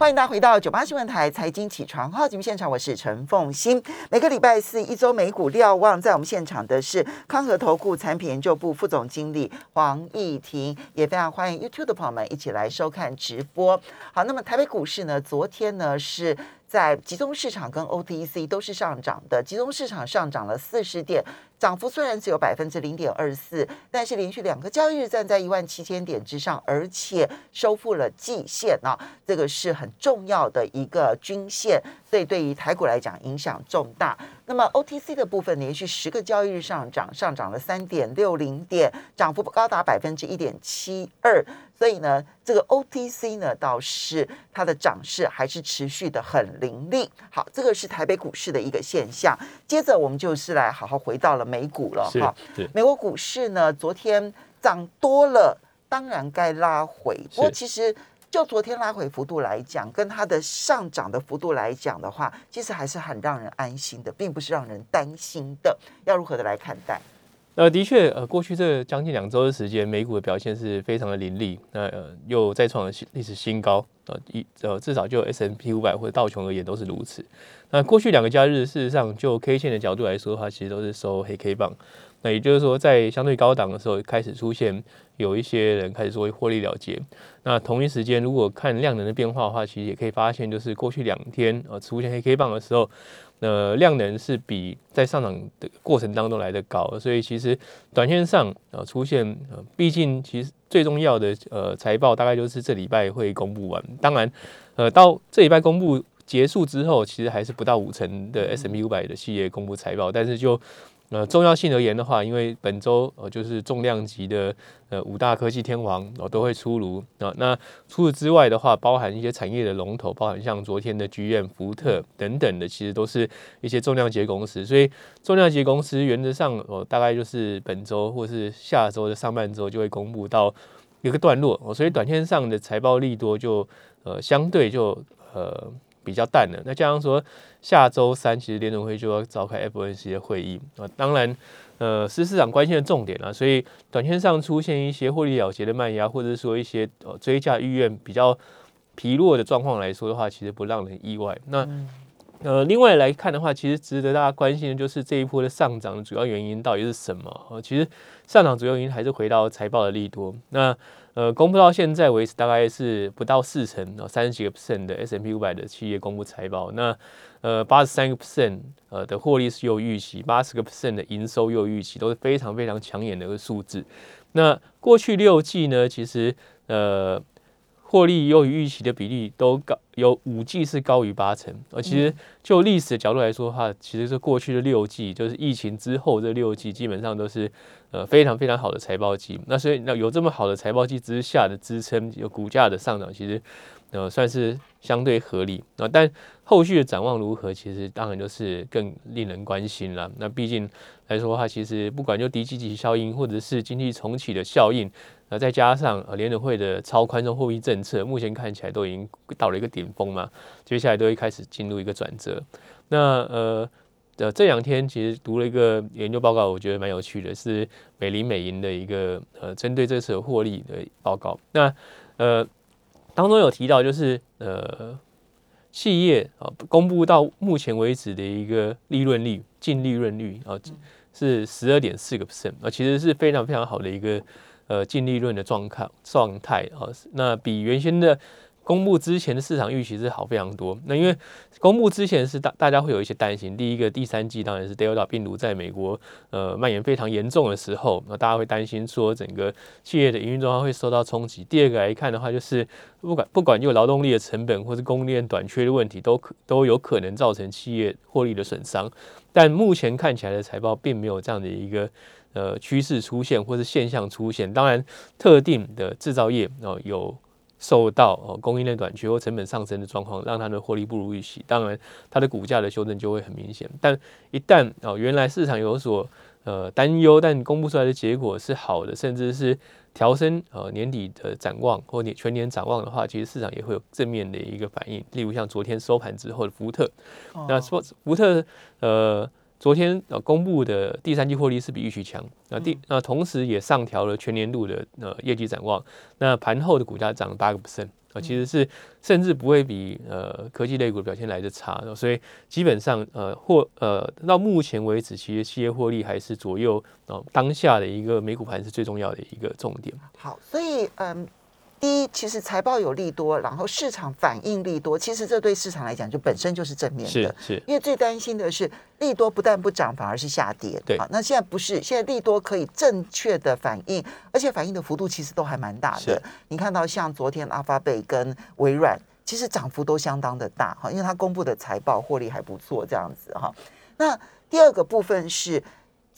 欢迎大家回到九八新闻台财经起床号节目现场，我是陈凤欣。每个礼拜四一周美股瞭望，在我们现场的是康和投顾产品研究部副总经理黄义婷，也非常欢迎 YouTube 的朋友们一起来收看直播。好，那么台北股市呢，昨天呢是。在集中市场跟 OTC 都是上涨的，集中市场上涨了四十点，涨幅虽然只有百分之零点二四，但是连续两个交易日站在一万七千点之上，而且收复了季线啊，这个是很重要的一个均线，所以对于台股来讲影响重大。那么 OTC 的部分连续十个交易日上涨，上涨了三点六零点，涨幅高达百分之一点七二。所以呢，这个 OTC 呢倒是它的涨势还是持续的很凌厉。好，这个是台北股市的一个现象。接着我们就是来好好回到了美股了哈。美国股市呢昨天涨多了，当然该拉回。不过其实就昨天拉回幅度来讲，跟它的上涨的幅度来讲的话，其实还是很让人安心的，并不是让人担心的。要如何的来看待？呃，的确，呃，过去这将近两周的时间，美股的表现是非常的凌厉，那呃又再创了历史新高，呃一呃至少就 S M P 五百或者道琼而言都是如此。那过去两个假日，事实上就 K 线的角度来说的话，其实都是收黑 K 棒。那也就是说，在相对高档的时候，开始出现有一些人开始说获利了结。那同一时间，如果看量能的变化的话，其实也可以发现，就是过去两天呃出现黑 K 棒的时候。呃，量能是比在上涨的过程当中来的高，所以其实短线上呃出现，毕竟其实最重要的呃财报大概就是这礼拜会公布完。当然，呃到这礼拜公布结束之后，其实还是不到五成的 S M U 五百的企业公布财报，但是就呃，重要性而言的话，因为本周呃就是重量级的呃五大科技天王哦都会出炉啊。那除此之外的话，包含一些产业的龙头，包含像昨天的剧院、福特等等的，其实都是一些重量级公司。所以重量级公司原则上哦，大概就是本周或是下周的上半周就会公布到一个段落。所以短线上的财报利多就呃相对就呃。比较淡的，那加上说下周三其实联总会就要召开 FOMC 的会议啊，当然呃是市场关心的重点啊，所以短线上出现一些获利了结的卖压，或者说一些呃追加意愿比较疲弱的状况来说的话，其实不让人意外。那呃另外来看的话，其实值得大家关心的就是这一波的上涨的主要原因到底是什么啊？其实上涨主要原因还是回到财报的利多。那呃，公布到现在为止，大概是不到四成哦，三十几个 percent 的 S M P 五百的企业公布财报。那呃，八十三个 percent 呃的获利是又预期，八十个 percent 的营收又预期，都是非常非常抢眼的一个数字。那过去六季呢，其实呃。获利优于预期的比例都高，有五季是高于八成。而其实就历史的角度来说的话，其实是过去的六季，就是疫情之后这六季，基本上都是呃非常非常好的财报季。那所以那有这么好的财报季之下的支撑，有股价的上涨，其实呃算是相对合理啊。但后续的展望如何，其实当然就是更令人关心了。那毕竟来说的话，其实不管就低基期效应，或者是经济重启的效应。那再加上呃联储会的超宽松货币政策，目前看起来都已经到了一个顶峰嘛，接下来都会开始进入一个转折。那呃呃这两天其实读了一个研究报告，我觉得蛮有趣的，是美林美银的一个呃针对这次获利的报告。那呃当中有提到就是呃企业啊公布到目前为止的一个利润率净利润率啊是十二点四个 percent 啊，其实是非常非常好的一个。呃，净利润的状况状态啊，那比原先的公布之前的市场预期是好非常多。那因为公布之前是大大家会有一些担心，第一个第三季当然是 Delta 病毒在美国呃蔓延非常严重的时候，那大家会担心说整个企业的营运状况会受到冲击。第二个来看的话，就是不管不管有劳动力的成本或是供应链短缺的问题，都可都有可能造成企业获利的损伤。但目前看起来的财报并没有这样的一个。呃，趋势出现或是现象出现，当然特定的制造业哦有受到哦供应链短缺或成本上升的状况，让它的获利不如预期，当然它的股价的修正就会很明显。但一旦哦原来市场有所呃担忧，但公布出来的结果是好的，甚至是调升呃年底的展望或年全年展望的话，其实市场也会有正面的一个反应。例如像昨天收盘之后的福特，那说福特呃。昨天呃公布的第三季获利是比预期强，那第那同时也上调了全年度的呃业绩展望，那盘后的股价涨了八个 percent 啊，其实是甚至不会比呃科技类股表现来的差，所以基本上呃或呃到目前为止，其实企业获利还是左右呃当下的一个美股盘是最重要的一个重点。好，所以嗯。第一，其实财报有利多，然后市场反应利多，其实这对市场来讲就本身就是正面的。是是，因为最担心的是利多不但不涨，反而是下跌。对，那现在不是，现在利多可以正确的反应，而且反应的幅度其实都还蛮大的。你看到像昨天阿发贝跟微软，其实涨幅都相当的大哈，因为它公布的财报获利还不错，这样子哈。那第二个部分是。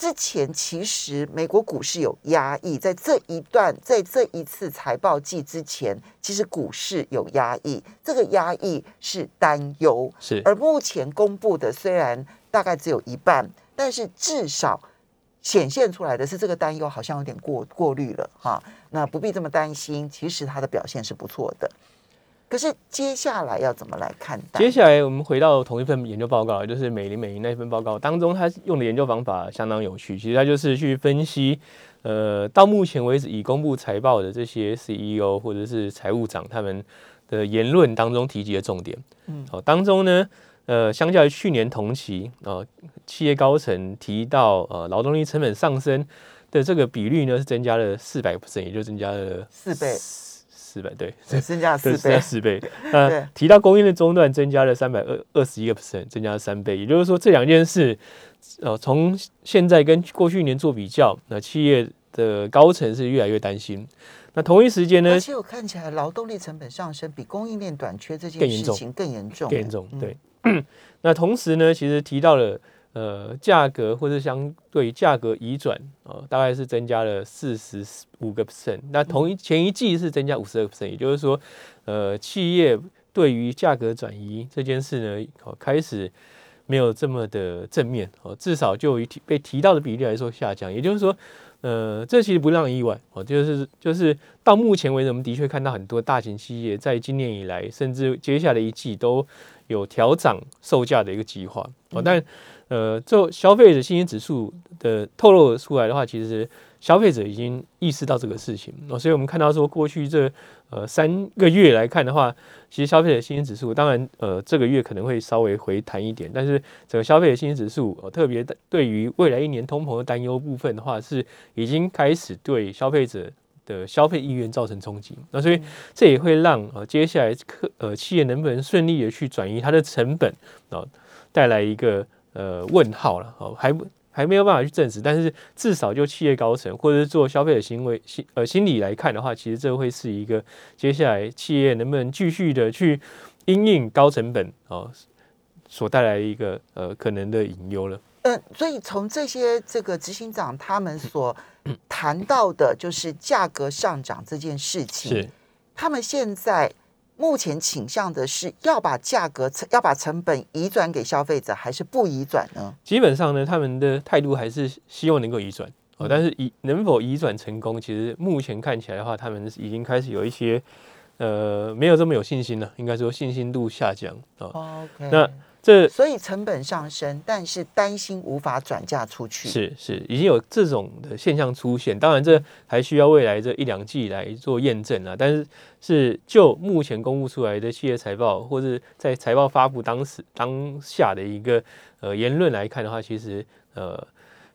之前其实美国股市有压抑，在这一段，在这一次财报季之前，其实股市有压抑，这个压抑是担忧。是，而目前公布的虽然大概只有一半，但是至少显现出来的是这个担忧好像有点过过滤了哈，那不必这么担心，其实它的表现是不错的。可是接下来要怎么来看待？接下来我们回到同一份研究报告，就是美林美银那份报告当中，他用的研究方法相当有趣。其实他就是去分析，呃，到目前为止已公布财报的这些 CEO 或者是财务长他们的言论当中提及的重点。嗯，好，当中呢，呃，相较于去年同期，呃，企业高层提到，呃，劳动力成本上升的这个比率呢是增加了四百 percent，也就增加了四倍。四倍对，增加了四倍，四倍。那，提到供应链中断增加了三百二二十一个 percent，增加了三倍。也就是说，这两件事，呃，从现在跟过去一年做比较，那企业的高层是越来越担心。那同一时间呢？而且我看起来劳动力成本上升比供应链短缺这件事情更严重，更严重。对。那同时呢，其实提到了。呃，价格或者相对价格移转啊，大概是增加了四十五个 percent。那同一前一季是增加五十二 percent，也就是说，呃，企业对于价格转移这件事呢，开始没有这么的正面哦，至少就以提被提到的比例来说下降。也就是说，呃，这其实不让意外哦，就是就是到目前为止，我们的确看到很多大型企业在今年以来，甚至接下来一季都有调涨售价的一个计划。哦，但呃，就消费者信心指数的透露出来的话，其实消费者已经意识到这个事情。哦，所以我们看到说，过去这呃三个月来看的话，其实消费者信心指数，当然呃这个月可能会稍微回弹一点，但是整个消费者信心指数，呃，特别对于未来一年通膨的担忧部分的话，是已经开始对消费者的消费意愿造成冲击。那所以这也会让呃接下来客呃企业能不能顺利的去转移它的成本啊，带来一个。呃，问号了哦，还不还没有办法去证实，但是至少就企业高层或者是做消费者行为心呃心理来看的话，其实这会是一个接下来企业能不能继续的去因应高成本哦所带来一个呃可能的隐忧了。嗯，所以从这些这个执行长他们所 谈到的，就是价格上涨这件事情，是他们现在。目前倾向的是要把价格、要把成本移转给消费者，还是不移转呢？基本上呢，他们的态度还是希望能够移转哦。但是移能否移转成功，其实目前看起来的话，他们已经开始有一些呃没有这么有信心了，应该说信心度下降哦。那。这所以成本上升，但是担心无法转嫁出去。是是，已经有这种的现象出现。当然，这还需要未来这一两季来做验证啊。但是，是就目前公布出来的企业财报，或者在财报发布当时当下的一个呃言论来看的话，其实呃。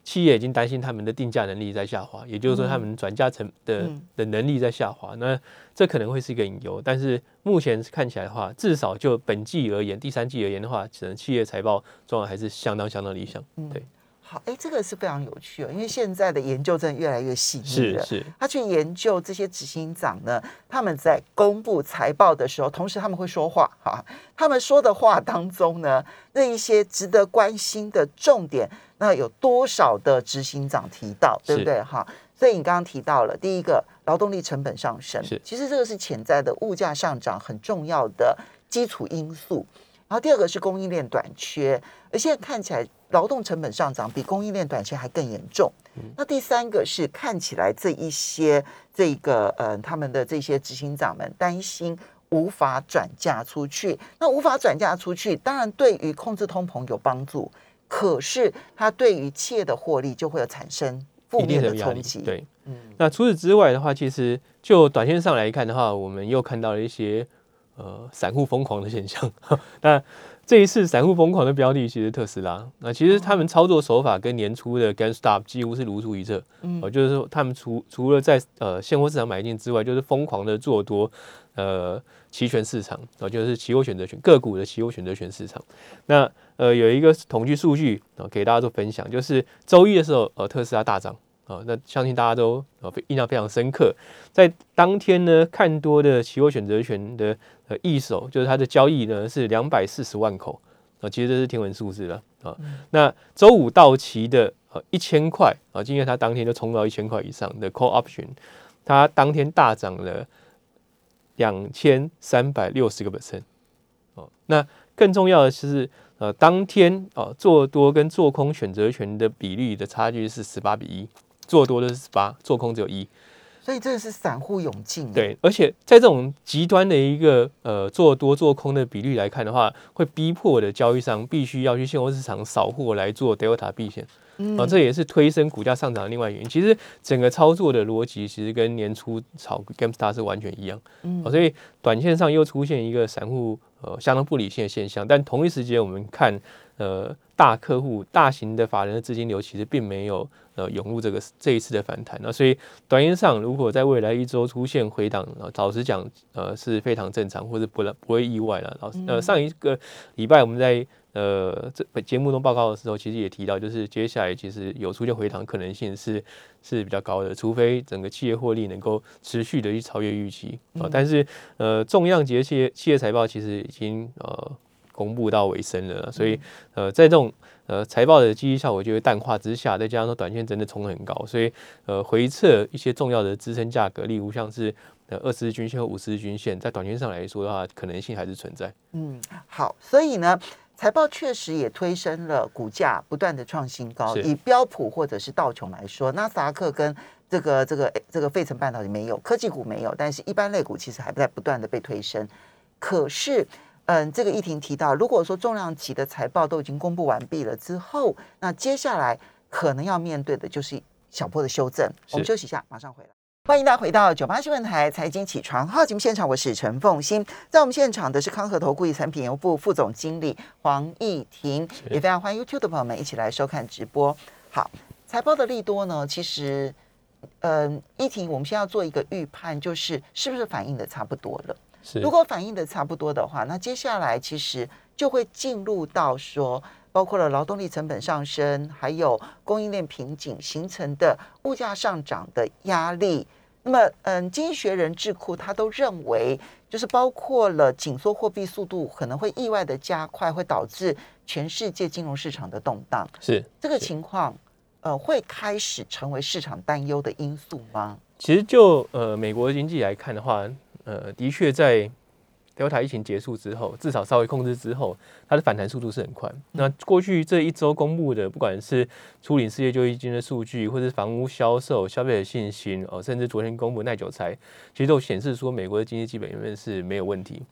企业已经担心他们的定价能力在下滑，也就是说，他们转嫁成的的能力在下滑。那这可能会是一个隐忧，但是目前看起来的话，至少就本季而言，第三季而言的话，可能企业财报状况还是相当相当理想。对。好，哎，这个是非常有趣哦，因为现在的研究真的越来越细腻了。是是，他去研究这些执行长呢，他们在公布财报的时候，同时他们会说话哈。他们说的话当中呢，那一些值得关心的重点，那有多少的执行长提到，对不对哈？所以你刚刚提到了第一个，劳动力成本上升，是，其实这个是潜在的物价上涨很重要的基础因素。然后第二个是供应链短缺，而现在看起来。劳动成本上涨比供应链短缺还更严重。那第三个是看起来这一些这个呃他们的这些执行长们担心无法转嫁出去。那无法转嫁出去，当然对于控制通膨有帮助，可是它对于企业的获利就会有产生负面的冲击。对，嗯。那除此之外的话，其实就短线上来看的话，我们又看到了一些呃散户疯狂的现象。那这一次散户疯狂的标的其实特斯拉，那其实他们操作手法跟年初的 GameStop 几乎是如出一辙。嗯，就是说他们除除了在呃现货市场买进之外，就是疯狂的做多呃期权市场，啊，就是期货选择权个股的期货选择权市场。那呃有一个统计数据啊，给大家做分享，就是周一的时候，呃特斯拉大涨。啊，那相信大家都呃印象非常深刻，在当天呢，看多的期货选择权的呃一手，就是它的交易呢是两百四十万口啊，其实这是天文数字了啊。那周五到期的呃一千块啊，今天它当天就冲到一千块以上的 call option，它当天大涨了两千三百六十个 percent 哦。那更重要的是呃，当天啊做多跟做空选择权的比例的差距是十八比一。做多的是十八，做空只有一，所以这是散户涌进。对，而且在这种极端的一个呃做多做空的比率来看的话，会逼迫的交易商必须要去现货市场扫货来做 delta 避险。啊，这也是推升股价上涨的另外原因。其实整个操作的逻辑其实跟年初炒 GameStar 是完全一样。嗯，所以短线上又出现一个散户呃相当不理性的现象，但同一时间我们看呃大客户、大型的法人的资金流其实并没有。呃，涌入这个这一次的反弹，那所以短线上如果在未来一周出现回档，老实讲，呃是非常正常，或者不不会意外了。老呃上一个礼拜我们在呃这节目中报告的时候，其实也提到，就是接下来其实有出现回档可能性是是比较高的，除非整个企业获利能够持续的去超越预期啊。但是呃重量级的企业企业财报其实已经呃公布到尾声了，所以呃在这种。呃，财报的积极效果就会淡化之下，再加上说短线真的冲很高，所以呃回撤一些重要的支撑价格，例如像是呃二十日均线和五十日均线，在短线上来说的话，可能性还是存在。嗯，好，所以呢，财报确实也推升了股价不断的创新高。以标普或者是道琼来说，纳斯达克跟这个这个这个费城半导体没有，科技股没有，但是一般类股其实还在不断的被推升。可是。嗯，这个议庭提到，如果说重量级的财报都已经公布完毕了之后，那接下来可能要面对的就是小波的修正。我们休息一下，马上回来。欢迎大家回到九八新闻台财经起床号节目现场，我是陈凤欣，在我们现场的是康和投顾益产品业务部副总经理黄义婷，也非常欢迎 YouTube 的朋友们一起来收看直播。好，财报的利多呢，其实，嗯，议婷，我们先要做一个预判，就是是不是反映的差不多了？如果反应的差不多的话，那接下来其实就会进入到说，包括了劳动力成本上升，还有供应链瓶颈形成的物价上涨的压力。那么，嗯，经济学人智库他都认为，就是包括了紧缩货币速度可能会意外的加快，会导致全世界金融市场的动荡。是这个情况，呃，会开始成为市场担忧的因素吗？其实就呃美国经济来看的话。呃，的确，在 Delta 疫情结束之后，至少稍微控制之后，它的反弹速度是很快。那过去这一周公布的，不管是初领失业救济金的数据，或是房屋销售、消费者信心，哦，甚至昨天公布耐久材，其实都显示说美国的经济基本面是没有问题。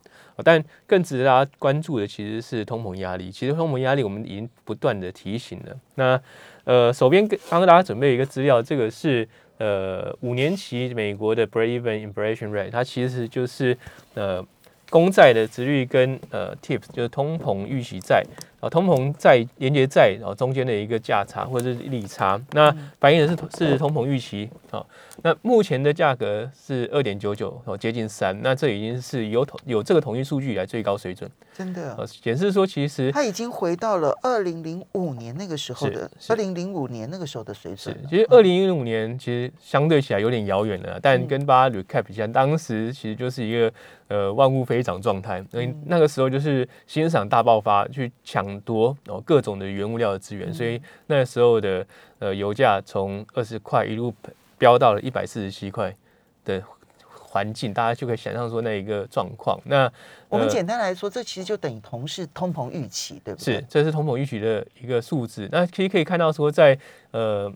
但更值得大家关注的，其实是通膨压力。其实通膨压力，我们已经不断的提醒了。那呃，手边刚刚大家准备一个资料，这个是。呃，五年期美国的 break-even inflation rate，它其实就是呃公债的值率跟呃 tips，就是通膨预期债。通膨在连接在，然后中间的一个价差或者是利差，那反映的是是通膨预期啊。那目前的价格是二点九九，哦，接近三，那这已经是有统有这个统计数据以来最高水准，真的，显示说其实它已经回到了二零零五年那个时候的二零零五年那个时候的水准。其实二零零五年其实相对起来有点遥远了，但跟大家 recap 一下，当时其实就是一个呃万物飞涨状态，因为那个时候就是欣赏大爆发去抢。很多哦，各种的原物料的资源，所以那时候的呃油价从二十块一路飙到了一百四十七块的环境，大家就可以想象说那一个状况。那我们简单来说，这其实就等于同是通膨预期，对不对？是，这是通膨预期的一个数字。那其实可以看到说，在呃。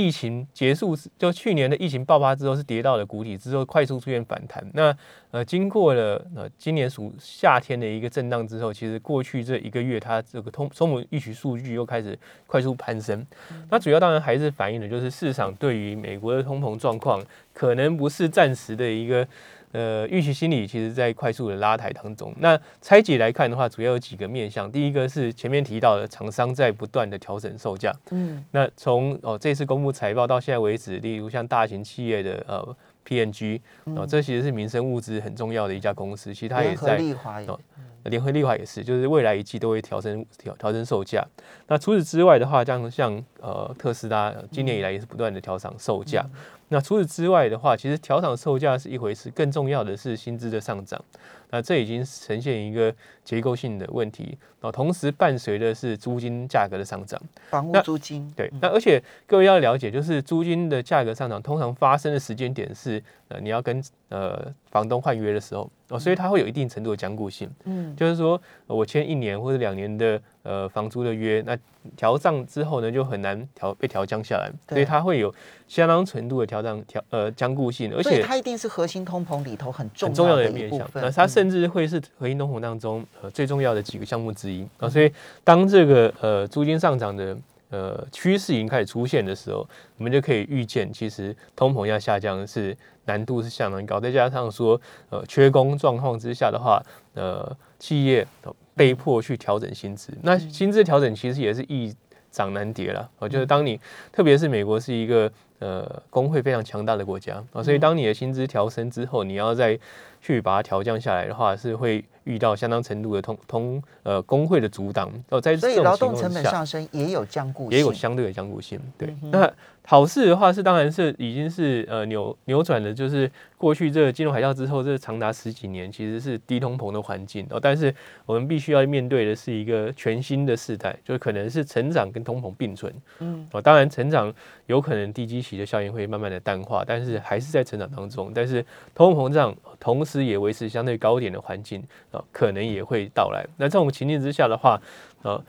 疫情结束，就去年的疫情爆发之后是跌到了谷底，之后快速出现反弹。那呃，经过了呃今年暑夏天的一个震荡之后，其实过去这一个月，它这个通通膨预期数据又开始快速攀升。那主要当然还是反映的就是市场对于美国的通膨状况，可能不是暂时的一个。呃，预期心理其实在快速的拉抬当中。那拆解来看的话，主要有几个面向。第一个是前面提到的厂商在不断的调整售价。嗯，那从哦这次公布财报到现在为止，例如像大型企业的呃 PNG，哦这其实是民生物资很重要的一家公司，其实它也在哦。联合利华也是，就是未来一季都会调整调调整售价。那除此之外的话，像像呃特斯拉今年以来也是不断的调涨售价。那除此之外的话，其实调涨售价是一回事，更重要的是薪资的上涨。那这已经呈现一个结构性的问题，然后同时伴随的是租金价格的上涨，房屋租金对。那而且各位要了解，就是租金的价格上涨，通常发生的时间点是呃你要跟呃房东换约的时候哦，所以它会有一定程度的僵固性。嗯，就是说我签一年或者两年的。呃，房租的约，那调涨之后呢，就很难调被调降下来，所以它会有相当程度的调涨调呃僵固性，而且它一定是核心通膨里头很重要的面向。那它甚至会是核心通膨当中呃最重要的几个项目之一啊。所以当这个呃租金上涨的呃趋势已经开始出现的时候，我们就可以预见，其实通膨要下降是难度是相当高，再加上说呃缺工状况之下的话，呃企业。被迫去调整薪资，那薪资调整其实也是易涨难跌了。我就是当你，特别是美国是一个呃工会非常强大的国家啊，所以当你的薪资调升之后，你要再去把它调降下来的话，是会遇到相当程度的通通呃工会的阻挡。哦，在所以劳动成本上升也有降固，也有相对的降固性。对，那。好事的话是，当然是已经是呃扭扭转的，就是过去这个金融海啸之后，这长达十几年其实是低通膨的环境哦。但是我们必须要面对的是一个全新的时代，就可能是成长跟通膨并存。嗯，哦，当然成长有可能低基期的效应会慢慢的淡化，但是还是在成长当中。但是通货膨胀同时也维持相对高点的环境啊，可能也会到来。那这种情境之下的话，呃。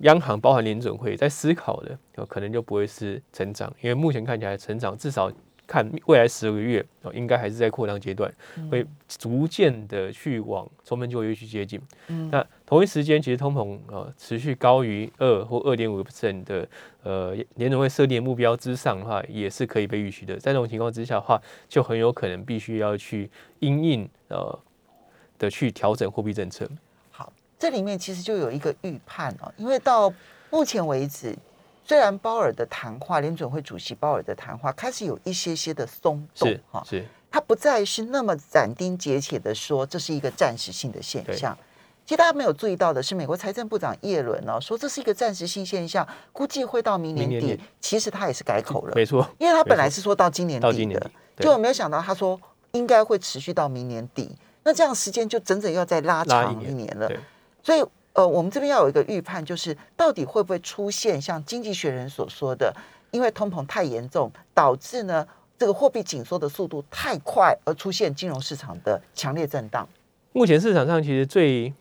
央行包含联准会在思考的，可能就不会是成长，因为目前看起来成长至少看未来十二个月哦，应该还是在扩张阶段，会逐渐的去往充分就业去接近。那同一时间，其实通膨呃持续高于二或二点五个 percent 的呃联准会设定目标之上的话，也是可以被预期的。在这种情况之下的话，就很有可能必须要去因应呃的去调整货币政策。好这里面其实就有一个预判哦，因为到目前为止，虽然鲍尔的谈话，联准会主席鲍尔的谈话开始有一些些的松动哈，是，他不再是那么斩钉截铁的说这是一个暂时性的现象。其实大家没有注意到的是，美国财政部长耶伦呢说这是一个暂时性现象，估计会到明年底。其实他也是改口了，没错，因为他本来是说到今年底的，就没有想到他说应该会持续到明年底。那这样时间就整整要再拉长一年了。所以，呃，我们这边要有一个预判，就是到底会不会出现像经济学人所说的，因为通膨太严重，导致呢这个货币紧缩的速度太快，而出现金融市场的强烈震荡。目前市场上其实最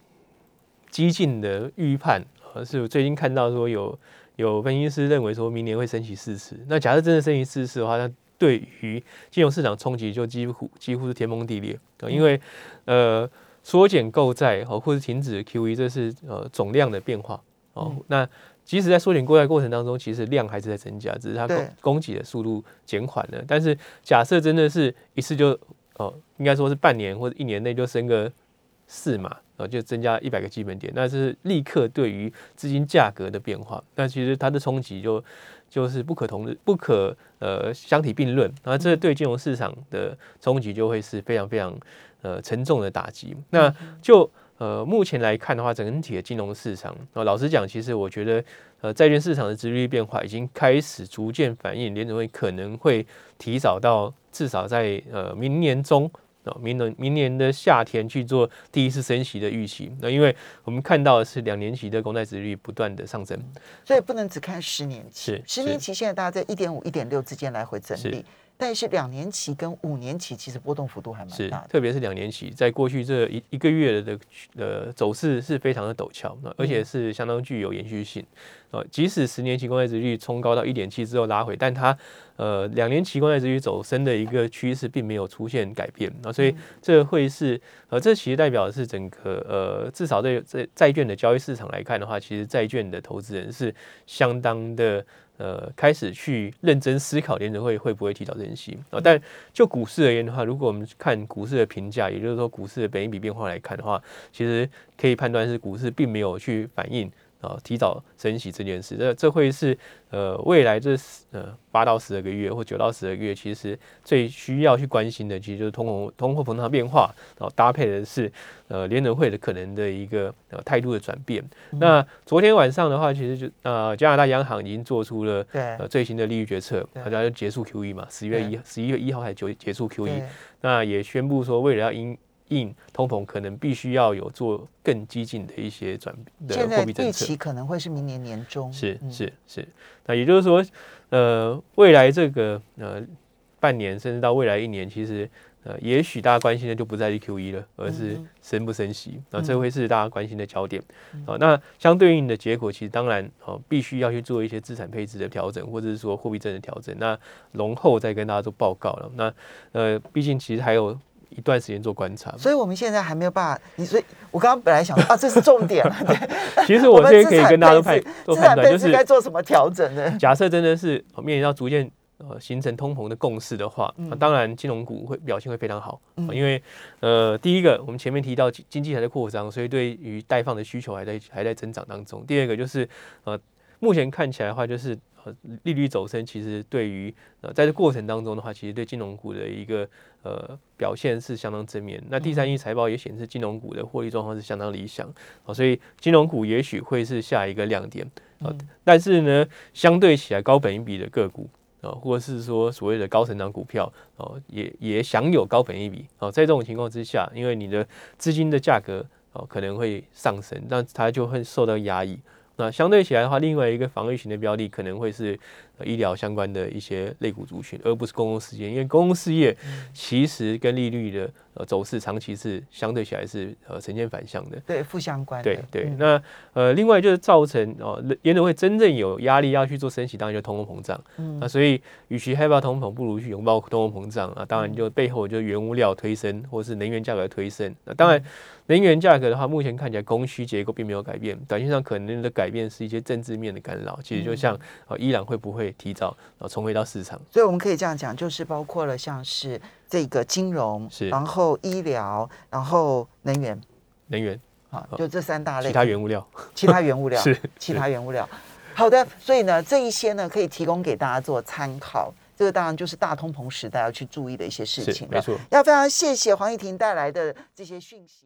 激进的预判，是最近看到说有有分析师认为说明年会升息四次。那假设真的升息四次的话，那对于金融市场冲击就几乎几乎是天崩地裂，因为呃。缩减购债哦，或是停止 QE，这是呃总量的变化哦。那即使在缩减购债过程当中，其实量还是在增加，只是它供供给的速度减缓了。但是假设真的是一次就哦，应该说是半年或者一年内就升个四嘛，哦，就增加一百个基本点，那是立刻对于资金价格的变化，那其实它的冲击就就是不可同日不可呃相提并论，那这对金融市场的冲击就会是非常非常。呃，沉重的打击。那就呃，目前来看的话，整体的金融市场，呃，老实讲，其实我觉得，呃，债券市场的利率变化已经开始逐渐反映，联储会可能会提早到至少在呃明年中，呃，明年明年的夏天去做第一次升息的预期。那因为我们看到的是两年期的公债值率不断的上升，所以不能只看十年期。是十年期现在大家在一点五、一点六之间来回整理。但是两年期跟五年期其实波动幅度还蛮大，的。特别是两年期，在过去这一一个月的呃走势是非常的陡峭，那而且是相当具有延续性。呃，即使十年期公债殖率冲高到一点七之后拉回，但它呃两年期公债殖率走升的一个趋势并没有出现改变，那所以这会是呃这其实代表的是整个呃至少在在债券的交易市场来看的话，其实债券的投资人是相当的。呃，开始去认真思考联储会会不会提早升息啊？但就股市而言的话，如果我们看股市的评价，也就是说股市的本一比变化来看的话，其实可以判断是股市并没有去反映啊提早升息这件事。这这会是呃未来这呃八到十二个月或九到十二个月，其实最需要去关心的，其实就是通货通货膨胀变化，然后搭配的是呃联储会的可能的一个呃态度的转变。那昨天晚上的话，其实就呃加拿大央行已经做出了最新的利率决策，对大家就结束 QE 嘛，十月一十一月一号还结结束 QE，那也宣布说为了要因应通膨，可能必须要有做更激进的一些转的货币政策。预期可能会是明年年中。是嗯是是，那也就是说，呃，未来这个呃半年甚至到未来一年，其实呃，也许大家关心的就不再是 QE 了，而是嗯升不升息，那这会是大家关心的焦点。嗯好、那相对应的结果，其实当然哦，必须要去做一些资产配置的调整，或者是说货币政的调整。那容后再跟大家做报告了。那呃，毕竟其实还有一段时间做观察。所以我们现在还没有办法。你所以，我刚刚本来想说啊，这是重点了。对，其实我们这边可以跟大家都判做判断，就产配置该做什么调整呢？假设真的是哦面临到逐渐呃形成通膨的共识的话，那当然金融股会表现会非常好，嗯因为呃第一个我们前面提到经经济还在扩张，所以对于贷放的需求还在还在增长当中。第二个就是呃目前看起来的话，就是呃利率走升，其实对于呃在这过程当中的话，其实对金融股的一个呃表现是相当正面。那第三季财报也显示金融股的获利状况是相当理想，哦，所以金融股也许会是下一个亮点。啊、但是呢，相对起来高本一比的个股啊、或者是说所谓的高成长股票哦、也也享有高本益比哦、在这种情况之下，因为你的资金的价格哦、可能会上升，那它就会受到压抑。那相对起来的话，另外一个防御型的标的可能会是、医疗相关的一些类股族群，而不是公共事业，因为公共事业其实跟利率的呃走势长期是相对起来是呃呈现反向的。对，负相关的。对对，嗯那呃，另外就是造成哦，联储会真正有压力要去做升息，当然就通货膨胀。嗯那所以，与其害怕通膨，不如去拥抱通货膨胀啊。当然，就背后就原物料推升，或是能源价格的推升。那当然，能源价格的话，目前看起来供需结构并没有改变，短线上可能的改变是一些政治面的干扰。其实就像呃，伊朗会不会提早然后重回到市场？所以我们可以这样讲，就是包括了像是这个金融，是然后医疗，然后能源，能源、啊，就这三大类。其他原物料其他原物料 是其他原物料。好的，所以呢，这一些呢可以提供给大家做参考。这个当然就是大通膨时代要去注意的一些事情了。没错。要非常谢谢黄义婷带来的这些讯息。